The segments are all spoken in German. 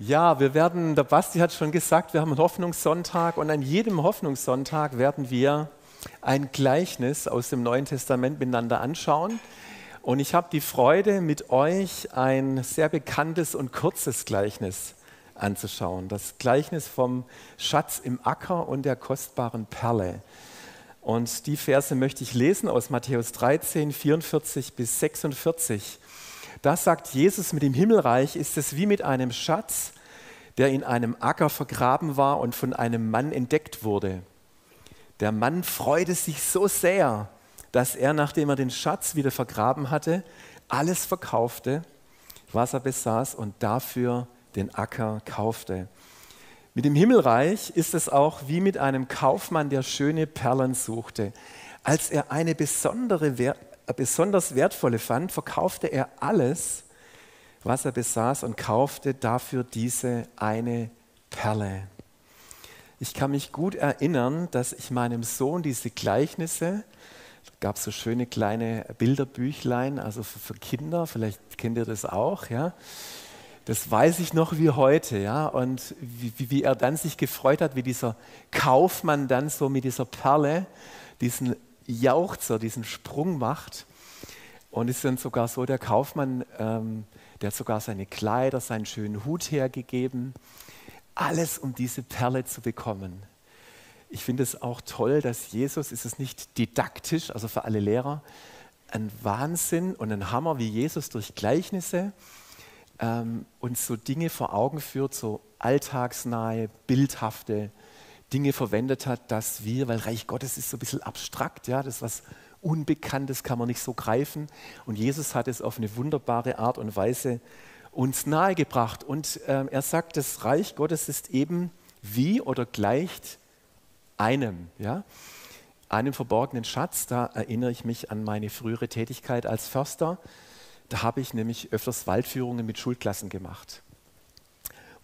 Ja, wir werden, der Basti hat schon gesagt, wir haben einen Hoffnungssonntag und an jedem Hoffnungssonntag werden wir ein Gleichnis aus dem Neuen Testament miteinander anschauen. Und ich habe die Freude, mit euch ein sehr bekanntes und kurzes Gleichnis anzuschauen. Das Gleichnis vom Schatz im Acker und der kostbaren Perle. Und die Verse möchte ich lesen aus Matthäus 13, 44 bis 46. Da sagt Jesus, mit dem Himmelreich ist es wie mit einem Schatz, der in einem Acker vergraben war und von einem Mann entdeckt wurde. Der Mann freute sich so sehr, dass er, nachdem er den Schatz wieder vergraben hatte, alles verkaufte, was er besaß und dafür den Acker kaufte. Mit dem Himmelreich ist es auch wie mit einem Kaufmann, der schöne Perlen suchte. Als er eine besondere besonders wertvolle fand, verkaufte er alles, was er besaß und kaufte dafür diese eine Perle. Ich kann mich gut erinnern, dass ich meinem Sohn diese Gleichnisse, gab so schöne kleine Bilderbüchlein, also für, für, Kinder, vielleicht kennt ihr das auch, ja. Das weiß ich noch wie heute, ja. Und wie, wie er dann sich gefreut hat, wie dieser Kaufmann dann so mit dieser Perle diesen Jauchzer, diesen Sprung macht. Und es ist dann sogar so, der Kaufmann, ähm, der hat sogar seine Kleider, seinen schönen Hut hergegeben. Alles, um diese Perle zu bekommen. Ich finde es auch toll, dass Jesus, ist es nicht didaktisch, also für alle Lehrer, ein Wahnsinn und ein Hammer, wie Jesus durch Gleichnisse ähm, uns so Dinge vor Augen führt, so alltagsnahe, bildhafte Dinge verwendet hat, dass wir, weil Reich Gottes ist so ein bisschen abstrakt, ja, das was Unbekanntes kann man nicht so greifen. Und Jesus hat es auf eine wunderbare Art und Weise uns nahegebracht. Und äh, er sagt, das Reich Gottes ist eben wie oder gleicht einem, ja, einem verborgenen Schatz. Da erinnere ich mich an meine frühere Tätigkeit als Förster. Da habe ich nämlich öfters Waldführungen mit Schulklassen gemacht.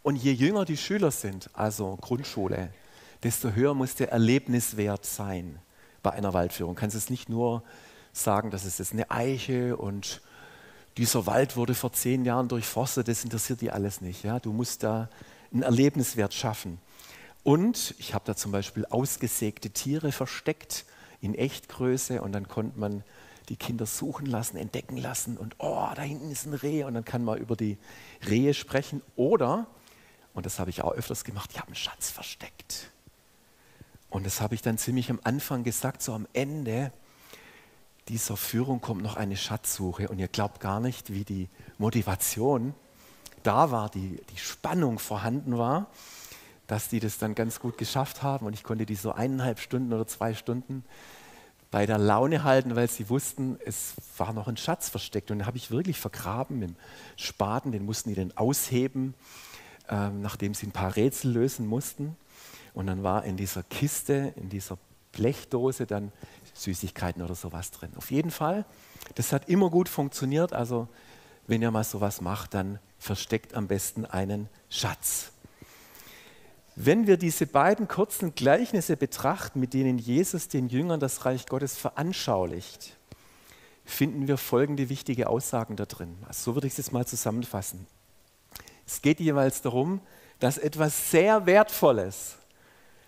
Und je jünger die Schüler sind, also Grundschule, desto höher muss der Erlebniswert sein bei einer Waldführung. Du kannst es nicht nur sagen, das ist jetzt eine Eiche und dieser Wald wurde vor zehn Jahren durchforstet, das interessiert die alles nicht. Ja? Du musst da einen Erlebniswert schaffen. Und ich habe da zum Beispiel ausgesägte Tiere versteckt in Echtgröße und dann konnte man die Kinder suchen lassen, entdecken lassen und oh, da hinten ist ein Reh und dann kann man über die Rehe sprechen. Oder, und das habe ich auch öfters gemacht, ich habe einen Schatz versteckt. Und das habe ich dann ziemlich am Anfang gesagt, so am Ende dieser Führung kommt noch eine Schatzsuche und ihr glaubt gar nicht, wie die Motivation da war, die, die Spannung vorhanden war, dass die das dann ganz gut geschafft haben und ich konnte die so eineinhalb Stunden oder zwei Stunden bei der Laune halten, weil sie wussten, es war noch ein Schatz versteckt. Und den habe ich wirklich vergraben mit dem Spaten, den mussten die dann ausheben, ähm, nachdem sie ein paar Rätsel lösen mussten. Und dann war in dieser Kiste, in dieser Blechdose dann Süßigkeiten oder sowas drin. Auf jeden Fall, das hat immer gut funktioniert. Also wenn ihr mal sowas macht, dann versteckt am besten einen Schatz. Wenn wir diese beiden kurzen Gleichnisse betrachten, mit denen Jesus den Jüngern das Reich Gottes veranschaulicht, finden wir folgende wichtige Aussagen da drin. Also so würde ich es jetzt mal zusammenfassen. Es geht jeweils darum, dass etwas sehr Wertvolles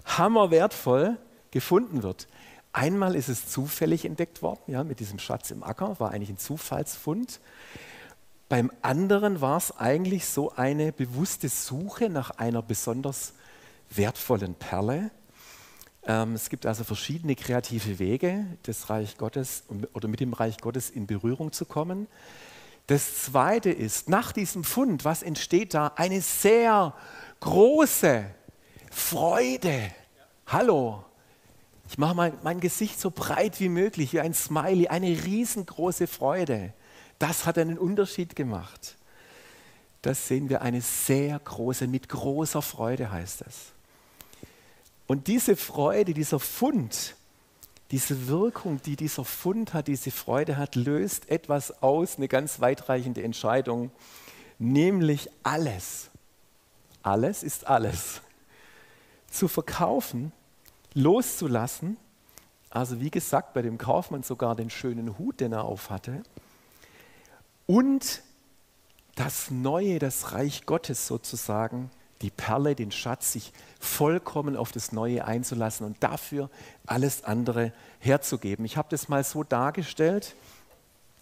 hammerwertvoll gefunden wird. Einmal ist es zufällig entdeckt worden, ja, mit diesem Schatz im Acker, war eigentlich ein Zufallsfund. Beim anderen war es eigentlich so eine bewusste Suche nach einer besonders wertvollen Perle. Ähm, es gibt also verschiedene kreative Wege, das Reich Gottes oder mit dem Reich Gottes in Berührung zu kommen. Das zweite ist, nach diesem Fund, was entsteht da? Eine sehr große Freude. Hallo. Ich mache mein, mein Gesicht so breit wie möglich, wie ein Smiley, eine riesengroße Freude. Das hat einen Unterschied gemacht. Das sehen wir eine sehr große, mit großer Freude heißt es. Und diese Freude, dieser Fund, diese Wirkung, die dieser Fund hat, diese Freude hat, löst etwas aus, eine ganz weitreichende Entscheidung, nämlich alles. Alles ist alles zu verkaufen, loszulassen. Also wie gesagt, bei dem Kaufmann sogar den schönen Hut, den er auf hatte. Und das Neue, das Reich Gottes sozusagen, die Perle, den Schatz, sich vollkommen auf das Neue einzulassen und dafür alles andere herzugeben. Ich habe das mal so dargestellt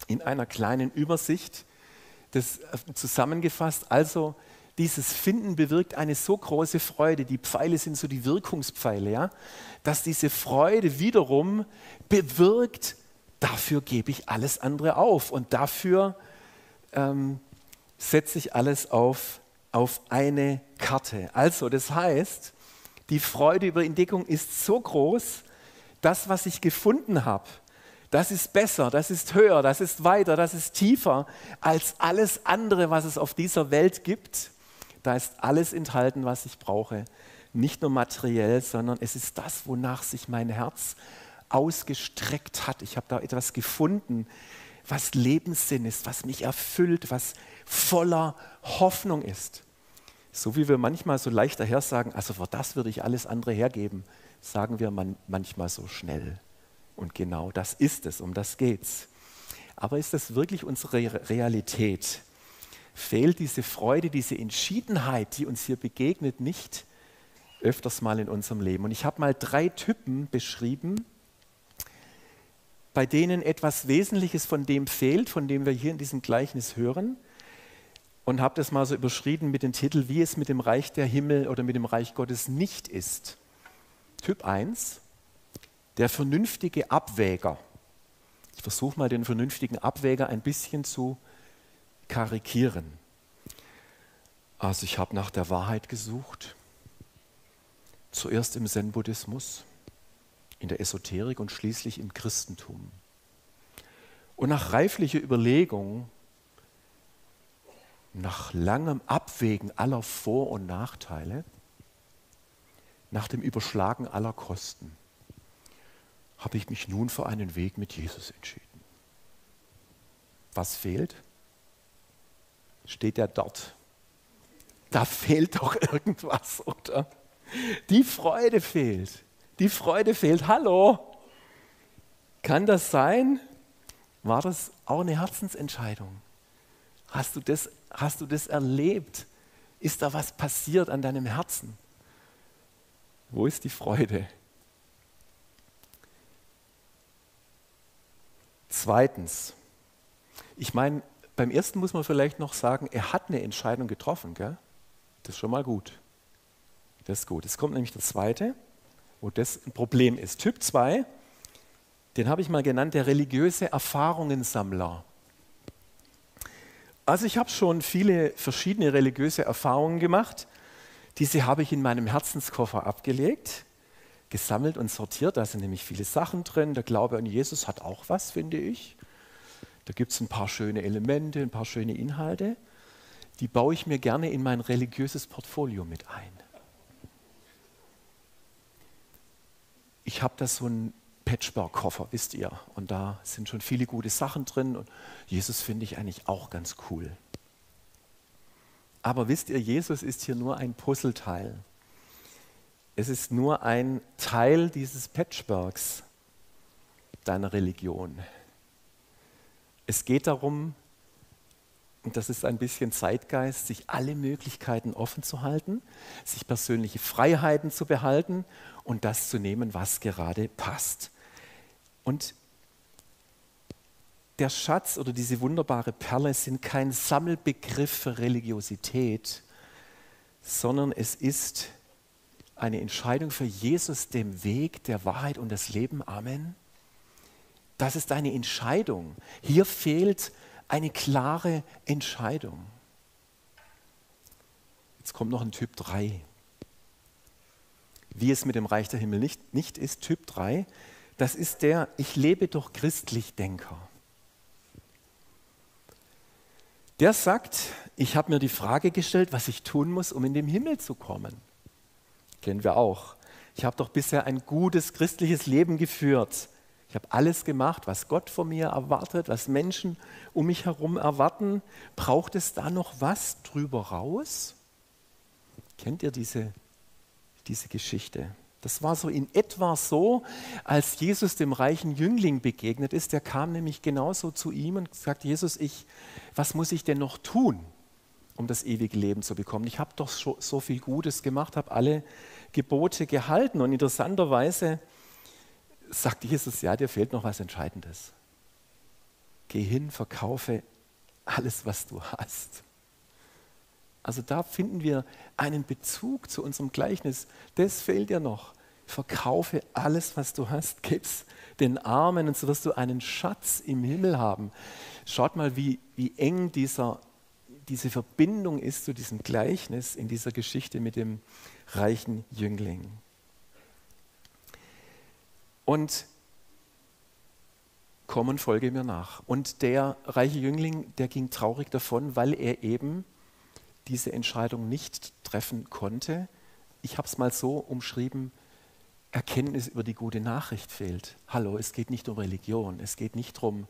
in einer kleinen Übersicht, das zusammengefasst. Also dieses Finden bewirkt eine so große Freude, die Pfeile sind so die Wirkungspfeile, ja, dass diese Freude wiederum bewirkt, dafür gebe ich alles andere auf und dafür ähm, setze ich alles auf, auf eine Karte. Also das heißt, die Freude über Entdeckung ist so groß, das, was ich gefunden habe, das ist besser, das ist höher, das ist weiter, das ist tiefer als alles andere, was es auf dieser Welt gibt. Da ist alles enthalten, was ich brauche. Nicht nur materiell, sondern es ist das, wonach sich mein Herz ausgestreckt hat. Ich habe da etwas gefunden, was Lebenssinn ist, was mich erfüllt, was voller Hoffnung ist. So wie wir manchmal so leicht daher sagen, also für das würde ich alles andere hergeben, sagen wir man manchmal so schnell. Und genau das ist es, um das geht's. Aber ist das wirklich unsere Realität? Fehlt diese Freude, diese Entschiedenheit, die uns hier begegnet, nicht öfters mal in unserem Leben. Und ich habe mal drei Typen beschrieben, bei denen etwas Wesentliches von dem fehlt, von dem wir hier in diesem Gleichnis hören. Und habe das mal so überschrieben mit dem Titel, wie es mit dem Reich der Himmel oder mit dem Reich Gottes nicht ist. Typ 1, der vernünftige Abwäger. Ich versuche mal den vernünftigen Abwäger ein bisschen zu karikieren. Also ich habe nach der Wahrheit gesucht, zuerst im Zen-Buddhismus, in der Esoterik und schließlich im Christentum. Und nach reiflicher Überlegung, nach langem Abwägen aller Vor- und Nachteile, nach dem Überschlagen aller Kosten, habe ich mich nun für einen Weg mit Jesus entschieden. Was fehlt? Steht er dort. Da fehlt doch irgendwas, oder? Die Freude fehlt. Die Freude fehlt. Hallo? Kann das sein? War das auch eine Herzensentscheidung? Hast du das, hast du das erlebt? Ist da was passiert an deinem Herzen? Wo ist die Freude? Zweitens, ich meine, beim ersten muss man vielleicht noch sagen, er hat eine Entscheidung getroffen. Gell? Das ist schon mal gut. Das ist gut. Es kommt nämlich der zweite, wo das ein Problem ist. Typ 2, den habe ich mal genannt, der religiöse Erfahrungensammler. Also ich habe schon viele verschiedene religiöse Erfahrungen gemacht. Diese habe ich in meinem Herzenskoffer abgelegt, gesammelt und sortiert. Da sind nämlich viele Sachen drin. Der Glaube an Jesus hat auch was, finde ich. Da gibt es ein paar schöne Elemente, ein paar schöne Inhalte. Die baue ich mir gerne in mein religiöses Portfolio mit ein. Ich habe da so einen Patchwork-Koffer, wisst ihr, und da sind schon viele gute Sachen drin und Jesus finde ich eigentlich auch ganz cool. Aber wisst ihr, Jesus ist hier nur ein Puzzleteil. Es ist nur ein Teil dieses Patchworks deiner Religion. Es geht darum, und das ist ein bisschen Zeitgeist, sich alle Möglichkeiten offen zu halten, sich persönliche Freiheiten zu behalten und das zu nehmen, was gerade passt. Und der Schatz oder diese wunderbare Perle sind kein Sammelbegriff für Religiosität, sondern es ist eine Entscheidung für Jesus, dem Weg, der Wahrheit und das Leben. Amen. Das ist eine Entscheidung. Hier fehlt eine klare Entscheidung. Jetzt kommt noch ein Typ 3. Wie es mit dem Reich der Himmel nicht, nicht ist, Typ 3, das ist der, ich lebe doch christlich Denker. Der sagt, ich habe mir die Frage gestellt, was ich tun muss, um in den Himmel zu kommen. Kennen wir auch. Ich habe doch bisher ein gutes christliches Leben geführt. Ich habe alles gemacht, was Gott von mir erwartet, was Menschen um mich herum erwarten. Braucht es da noch was drüber raus? Kennt ihr diese, diese Geschichte? Das war so in etwa so, als Jesus dem reichen Jüngling begegnet ist. Der kam nämlich genauso zu ihm und sagt, Jesus, ich, was muss ich denn noch tun? um das ewige Leben zu bekommen? Ich habe doch so, so viel Gutes gemacht, habe alle Gebote gehalten. Und interessanterweise sagt Jesus, ja, dir fehlt noch was Entscheidendes. Geh hin, verkaufe alles, was du hast. Also da finden wir einen Bezug zu unserem Gleichnis. Das fehlt dir noch. Verkaufe alles, was du hast, gib's den Armen und so wirst du einen Schatz im Himmel haben. Schaut mal, wie, wie eng dieser, diese Verbindung ist zu diesem Gleichnis in dieser Geschichte mit dem reichen Jüngling. Und komm und folge mir nach. Und der reiche Jüngling, der ging traurig davon, weil er eben diese Entscheidung nicht treffen konnte. Ich habe es mal so umschrieben, Erkenntnis über die gute Nachricht fehlt. Hallo, es geht nicht um Religion, es geht nicht darum,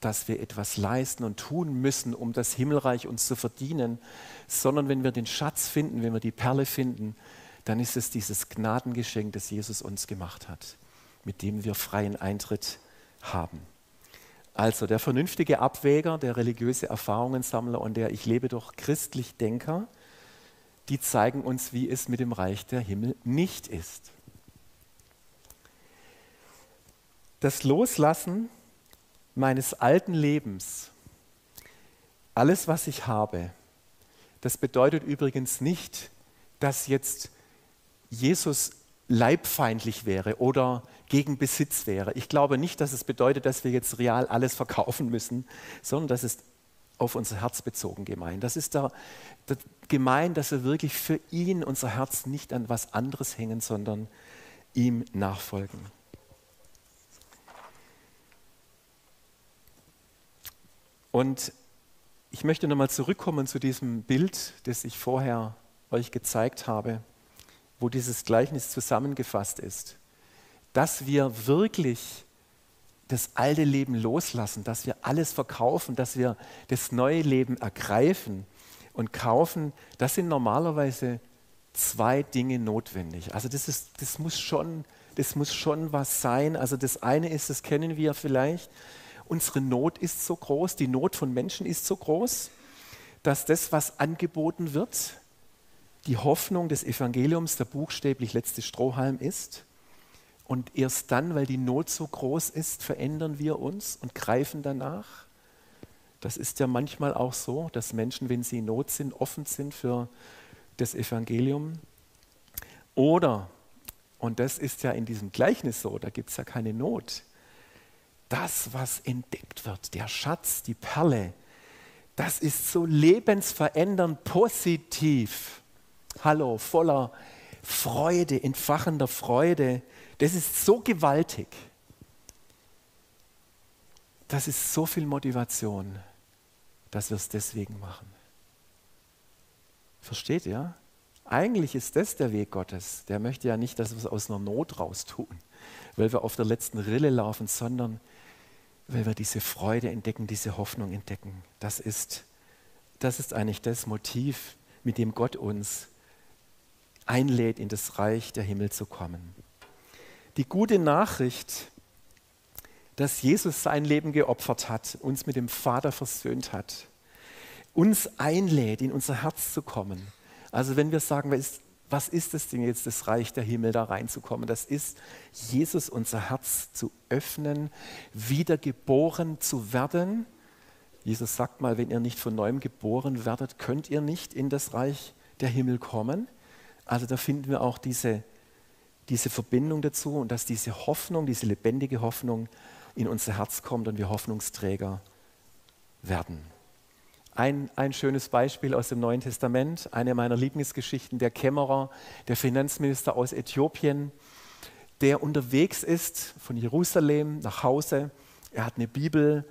dass wir etwas leisten und tun müssen, um das Himmelreich uns zu verdienen, sondern wenn wir den Schatz finden, wenn wir die Perle finden, dann ist es dieses Gnadengeschenk, das Jesus uns gemacht hat, mit dem wir freien Eintritt haben. Also der vernünftige Abwäger, der religiöse Erfahrungensammler und der Ich lebe doch christlich Denker, die zeigen uns, wie es mit dem Reich der Himmel nicht ist. Das Loslassen meines alten Lebens, alles, was ich habe, das bedeutet übrigens nicht, dass jetzt Jesus leibfeindlich wäre oder gegen Besitz wäre. Ich glaube nicht, dass es bedeutet, dass wir jetzt real alles verkaufen müssen, sondern das ist auf unser Herz bezogen gemeint. Das ist da, da gemeint, dass wir wirklich für ihn unser Herz nicht an was anderes hängen, sondern ihm nachfolgen. Und ich möchte nochmal zurückkommen zu diesem Bild, das ich vorher euch gezeigt habe, wo dieses Gleichnis zusammengefasst ist. Dass wir wirklich das alte Leben loslassen, dass wir alles verkaufen, dass wir das neue Leben ergreifen und kaufen, das sind normalerweise zwei Dinge notwendig. Also das, ist, das, muss schon, das muss schon was sein. Also das eine ist, das kennen wir vielleicht, unsere Not ist so groß, die Not von Menschen ist so groß, dass das, was angeboten wird, die Hoffnung des Evangeliums der buchstäblich letzte Strohhalm ist. Und erst dann, weil die Not so groß ist, verändern wir uns und greifen danach. Das ist ja manchmal auch so, dass Menschen, wenn sie in Not sind, offen sind für das Evangelium. Oder, und das ist ja in diesem Gleichnis so, da gibt es ja keine Not, das, was entdeckt wird, der Schatz, die Perle, das ist so lebensverändernd positiv. Hallo, voller Freude, entfachender Freude. Das ist so gewaltig. Das ist so viel Motivation, dass wir es deswegen machen. Versteht ihr? Eigentlich ist das der Weg Gottes. Der möchte ja nicht, dass wir es aus einer Not raus tun, weil wir auf der letzten Rille laufen, sondern weil wir diese Freude entdecken, diese Hoffnung entdecken. Das ist, das ist eigentlich das Motiv, mit dem Gott uns einlädt, in das Reich der Himmel zu kommen. Die gute Nachricht, dass Jesus sein Leben geopfert hat, uns mit dem Vater versöhnt hat, uns einlädt, in unser Herz zu kommen. Also wenn wir sagen, was ist das denn jetzt, das Reich der Himmel da reinzukommen? Das ist, Jesus unser Herz zu öffnen, wiedergeboren zu werden. Jesus sagt mal, wenn ihr nicht von neuem geboren werdet, könnt ihr nicht in das Reich der Himmel kommen. Also da finden wir auch diese, diese Verbindung dazu und dass diese Hoffnung, diese lebendige Hoffnung in unser Herz kommt und wir Hoffnungsträger werden. Ein, ein schönes Beispiel aus dem Neuen Testament, eine meiner Lieblingsgeschichten, der Kämmerer, der Finanzminister aus Äthiopien, der unterwegs ist von Jerusalem nach Hause. Er hat eine Bibel,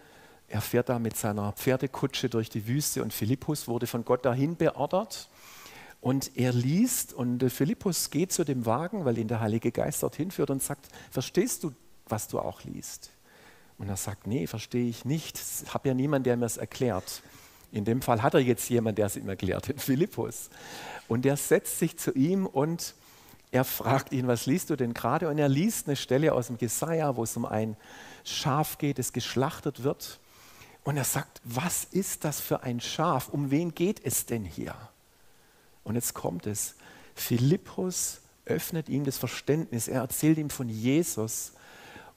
er fährt da mit seiner Pferdekutsche durch die Wüste und Philippus wurde von Gott dahin beordert. Und er liest und Philippus geht zu dem Wagen, weil ihn der Heilige Geist dorthin führt und sagt, verstehst du, was du auch liest? Und er sagt, nee, verstehe ich nicht. Ich habe ja niemanden, der mir es erklärt. In dem Fall hat er jetzt jemanden, der es ihm erklärt, den Philippus. Und der setzt sich zu ihm und er fragt ihn, was liest du denn gerade? Und er liest eine Stelle aus dem Jesaja, wo es um ein Schaf geht, das geschlachtet wird. Und er sagt, was ist das für ein Schaf? Um wen geht es denn hier? Und jetzt kommt es. Philippus öffnet ihm das Verständnis. Er erzählt ihm von Jesus.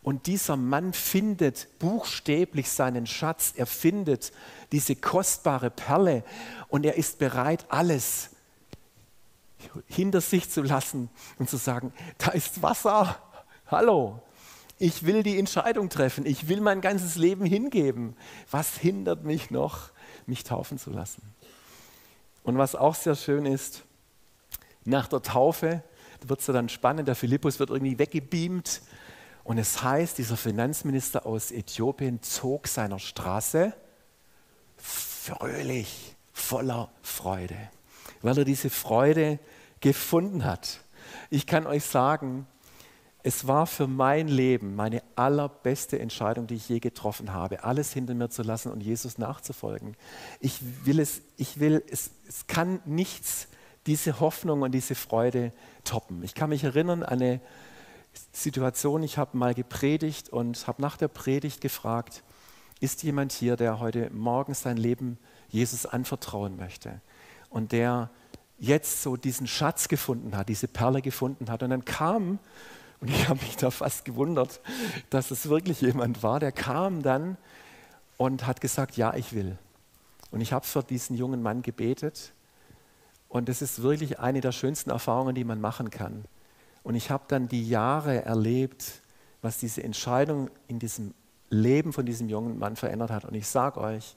Und dieser Mann findet buchstäblich seinen Schatz. Er findet diese kostbare Perle. Und er ist bereit, alles hinter sich zu lassen und zu sagen, da ist Wasser. Hallo, ich will die Entscheidung treffen. Ich will mein ganzes Leben hingeben. Was hindert mich noch, mich taufen zu lassen? Und was auch sehr schön ist, nach der Taufe wird es dann spannend, der Philippus wird irgendwie weggebeamt und es heißt, dieser Finanzminister aus Äthiopien zog seiner Straße fröhlich, voller Freude, weil er diese Freude gefunden hat. Ich kann euch sagen, es war für mein Leben meine allerbeste Entscheidung, die ich je getroffen habe, alles hinter mir zu lassen und Jesus nachzufolgen. Ich will es, ich will, es, es kann nichts diese Hoffnung und diese Freude toppen. Ich kann mich erinnern an eine Situation, ich habe mal gepredigt und habe nach der Predigt gefragt, ist jemand hier, der heute Morgen sein Leben Jesus anvertrauen möchte und der jetzt so diesen Schatz gefunden hat, diese Perle gefunden hat. Und dann kam und ich habe mich da fast gewundert, dass es wirklich jemand war, der kam dann und hat gesagt, ja, ich will. Und ich habe für diesen jungen Mann gebetet. Und das ist wirklich eine der schönsten Erfahrungen, die man machen kann. Und ich habe dann die Jahre erlebt, was diese Entscheidung in diesem Leben von diesem jungen Mann verändert hat. Und ich sage euch,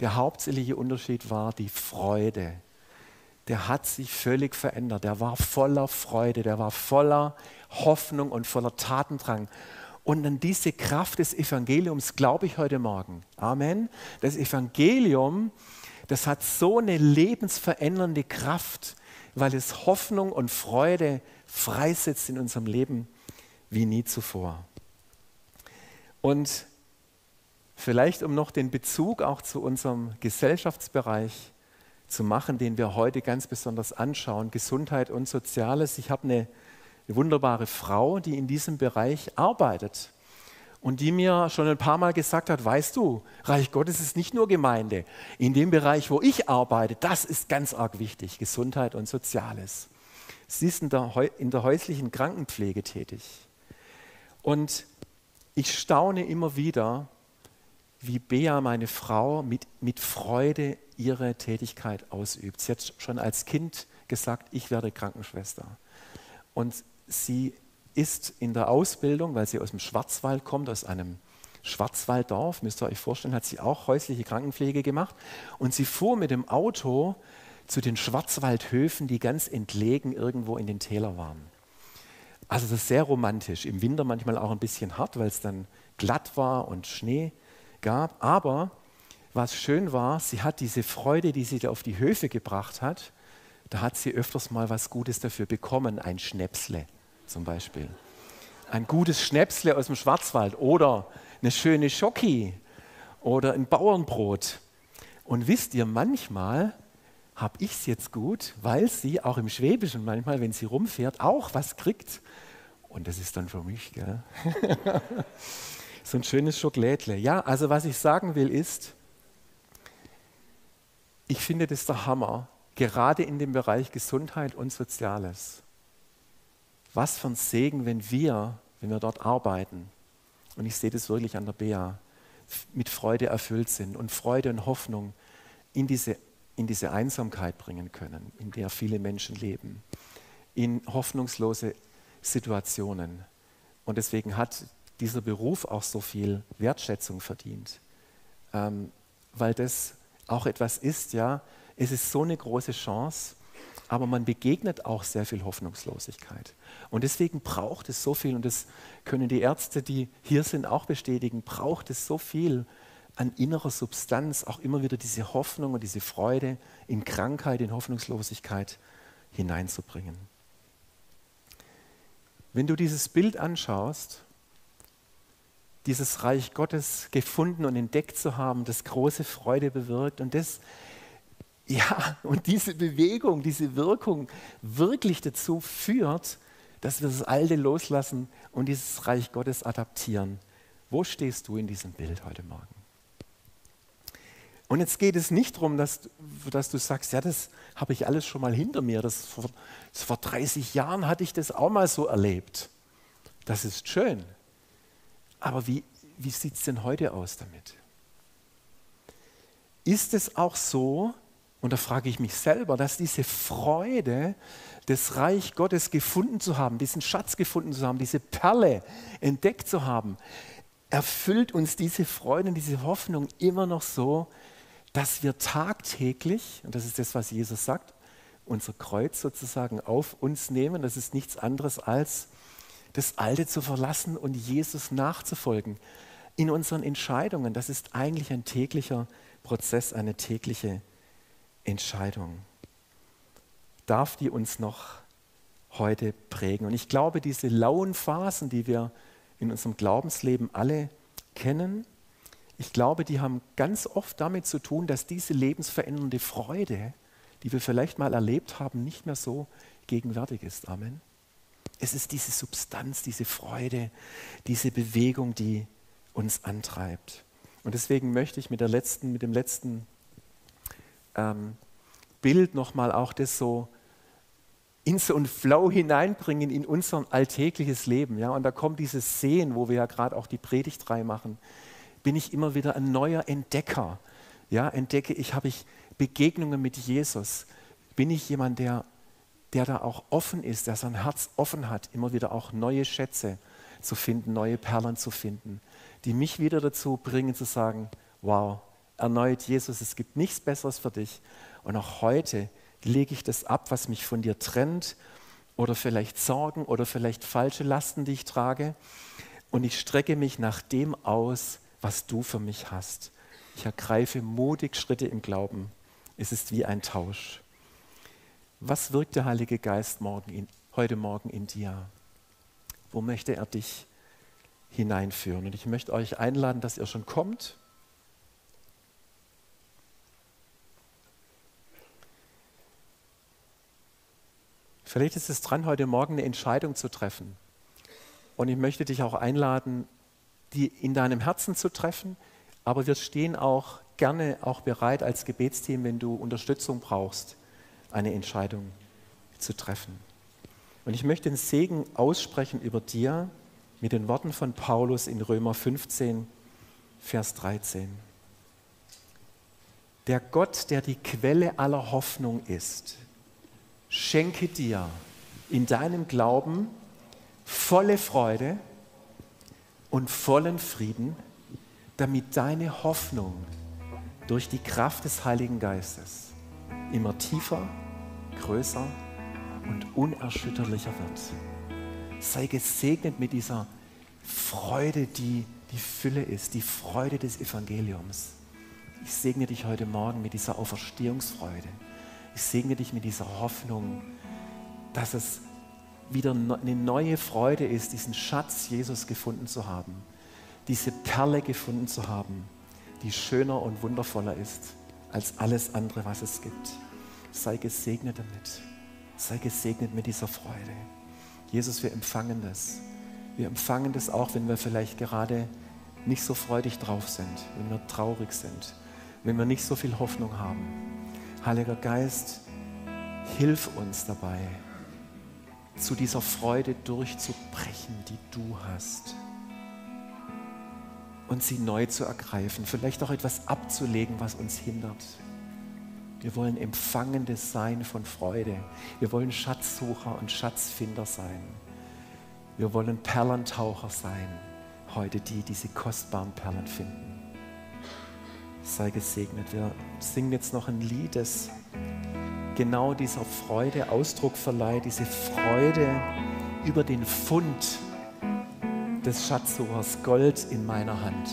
der hauptsächliche Unterschied war die Freude, der hat sich völlig verändert. Der war voller Freude, der war voller Hoffnung und voller Tatendrang. Und an diese Kraft des Evangeliums glaube ich heute Morgen. Amen. Das Evangelium, das hat so eine lebensverändernde Kraft, weil es Hoffnung und Freude freisetzt in unserem Leben wie nie zuvor. Und vielleicht um noch den Bezug auch zu unserem Gesellschaftsbereich zu machen, den wir heute ganz besonders anschauen, Gesundheit und Soziales. Ich habe eine, wunderbare Frau, die in diesem Bereich arbeitet und die mir schon ein paar Mal gesagt hat, weißt du, Reich Gottes ist nicht nur Gemeinde. In dem Bereich, wo ich arbeite, das ist ganz arg wichtig, Gesundheit und Soziales. Sie ist in der, in der häuslichen Krankenpflege tätig. Und ich staune immer wieder, wie Bea, meine Frau, mit, mit Freude ihre Tätigkeit ausübt. Sie hat schon als Kind gesagt, ich werde Krankenschwester. Und sie ist in der Ausbildung, weil sie aus dem Schwarzwald kommt, aus einem Schwarzwalddorf, müsst ihr euch vorstellen, hat sie auch häusliche Krankenpflege gemacht. Und sie fuhr mit dem Auto zu den Schwarzwaldhöfen, die ganz entlegen irgendwo in den Tälern waren. Also das ist sehr romantisch. Im Winter manchmal auch ein bisschen hart, weil es dann glatt war und Schnee gab. Aber was schön war, sie hat diese Freude, die sie da auf die Höfe gebracht hat, da hat sie öfters mal was Gutes dafür bekommen, ein Schnäpsle zum Beispiel. Ein gutes Schnäpsle aus dem Schwarzwald oder eine schöne Schoki oder ein Bauernbrot. Und wisst ihr, manchmal habe ich es jetzt gut, weil sie auch im Schwäbischen manchmal, wenn sie rumfährt, auch was kriegt. Und das ist dann für mich, gell? so ein schönes Schokolädle. Ja, also was ich sagen will ist, ich finde das der Hammer, gerade in dem Bereich Gesundheit und Soziales. Was für ein Segen, wenn wir, wenn wir dort arbeiten, und ich sehe das wirklich an der Bea, mit Freude erfüllt sind und Freude und Hoffnung in diese, in diese Einsamkeit bringen können, in der viele Menschen leben, in hoffnungslose Situationen. Und deswegen hat dieser Beruf auch so viel Wertschätzung verdient, ähm, weil das auch etwas ist, ja, es ist so eine große Chance, aber man begegnet auch sehr viel Hoffnungslosigkeit. Und deswegen braucht es so viel, und das können die Ärzte, die hier sind, auch bestätigen, braucht es so viel an innerer Substanz, auch immer wieder diese Hoffnung und diese Freude in Krankheit, in Hoffnungslosigkeit hineinzubringen. Wenn du dieses Bild anschaust, dieses Reich Gottes gefunden und entdeckt zu haben, das große Freude bewirkt und das ja, und diese Bewegung, diese Wirkung wirklich dazu führt, dass wir das Alte loslassen und dieses Reich Gottes adaptieren. Wo stehst du in diesem Bild heute Morgen? Und jetzt geht es nicht darum, dass, dass du sagst, ja, das habe ich alles schon mal hinter mir. Das vor, vor 30 Jahren hatte ich das auch mal so erlebt. Das ist schön. Aber wie, wie sieht es denn heute aus damit? Ist es auch so, und da frage ich mich selber, dass diese Freude, das Reich Gottes gefunden zu haben, diesen Schatz gefunden zu haben, diese Perle entdeckt zu haben, erfüllt uns diese Freude und diese Hoffnung immer noch so, dass wir tagtäglich, und das ist das, was Jesus sagt, unser Kreuz sozusagen auf uns nehmen. Das ist nichts anderes als das Alte zu verlassen und Jesus nachzufolgen in unseren Entscheidungen. Das ist eigentlich ein täglicher Prozess, eine tägliche Entscheidung. Darf die uns noch heute prägen? Und ich glaube, diese lauen Phasen, die wir in unserem Glaubensleben alle kennen, ich glaube, die haben ganz oft damit zu tun, dass diese lebensverändernde Freude, die wir vielleicht mal erlebt haben, nicht mehr so gegenwärtig ist. Amen. Es ist diese Substanz, diese Freude, diese Bewegung, die uns antreibt. Und deswegen möchte ich mit, der letzten, mit dem letzten ähm, Bild nochmal auch das so in so einen Flow hineinbringen in unser alltägliches Leben. Ja? Und da kommt dieses Sehen, wo wir ja gerade auch die Predigtreihe machen bin ich immer wieder ein neuer Entdecker. Ja, entdecke ich, habe ich Begegnungen mit Jesus? Bin ich jemand, der, der da auch offen ist, der sein Herz offen hat, immer wieder auch neue Schätze zu finden, neue Perlen zu finden, die mich wieder dazu bringen zu sagen, wow, erneut Jesus, es gibt nichts Besseres für dich. Und auch heute lege ich das ab, was mich von dir trennt oder vielleicht Sorgen oder vielleicht falsche Lasten, die ich trage. Und ich strecke mich nach dem aus, was du für mich hast. Ich ergreife mutig Schritte im Glauben. Es ist wie ein Tausch. Was wirkt der Heilige Geist morgen in, heute Morgen in dir? Wo möchte er dich hineinführen? Und ich möchte euch einladen, dass ihr schon kommt. Vielleicht ist es dran, heute Morgen eine Entscheidung zu treffen. Und ich möchte dich auch einladen, die in deinem Herzen zu treffen, aber wir stehen auch gerne auch bereit als Gebetsteam, wenn du Unterstützung brauchst, eine Entscheidung zu treffen. Und ich möchte den Segen aussprechen über dir mit den Worten von Paulus in Römer 15, Vers 13. Der Gott, der die Quelle aller Hoffnung ist, schenke dir in deinem Glauben volle Freude und vollen Frieden, damit deine Hoffnung durch die Kraft des Heiligen Geistes immer tiefer, größer und unerschütterlicher wird. Sei gesegnet mit dieser Freude, die die Fülle ist, die Freude des Evangeliums. Ich segne dich heute Morgen mit dieser Auferstehungsfreude. Ich segne dich mit dieser Hoffnung, dass es wieder eine neue Freude ist, diesen Schatz Jesus gefunden zu haben, diese Perle gefunden zu haben, die schöner und wundervoller ist als alles andere, was es gibt. Sei gesegnet damit. Sei gesegnet mit dieser Freude. Jesus, wir empfangen das. Wir empfangen das auch, wenn wir vielleicht gerade nicht so freudig drauf sind, wenn wir traurig sind, wenn wir nicht so viel Hoffnung haben. Heiliger Geist, hilf uns dabei, zu dieser Freude durchzubrechen, die du hast. Und sie neu zu ergreifen, vielleicht auch etwas abzulegen, was uns hindert. Wir wollen Empfangendes sein von Freude. Wir wollen Schatzsucher und Schatzfinder sein. Wir wollen Perlentaucher sein, heute die diese kostbaren Perlen finden. Sei gesegnet. Wir singen jetzt noch ein Lied, das genau dieser Freude Ausdruck verleiht, diese Freude über den Fund des Schatzsuchers Gold in meiner Hand.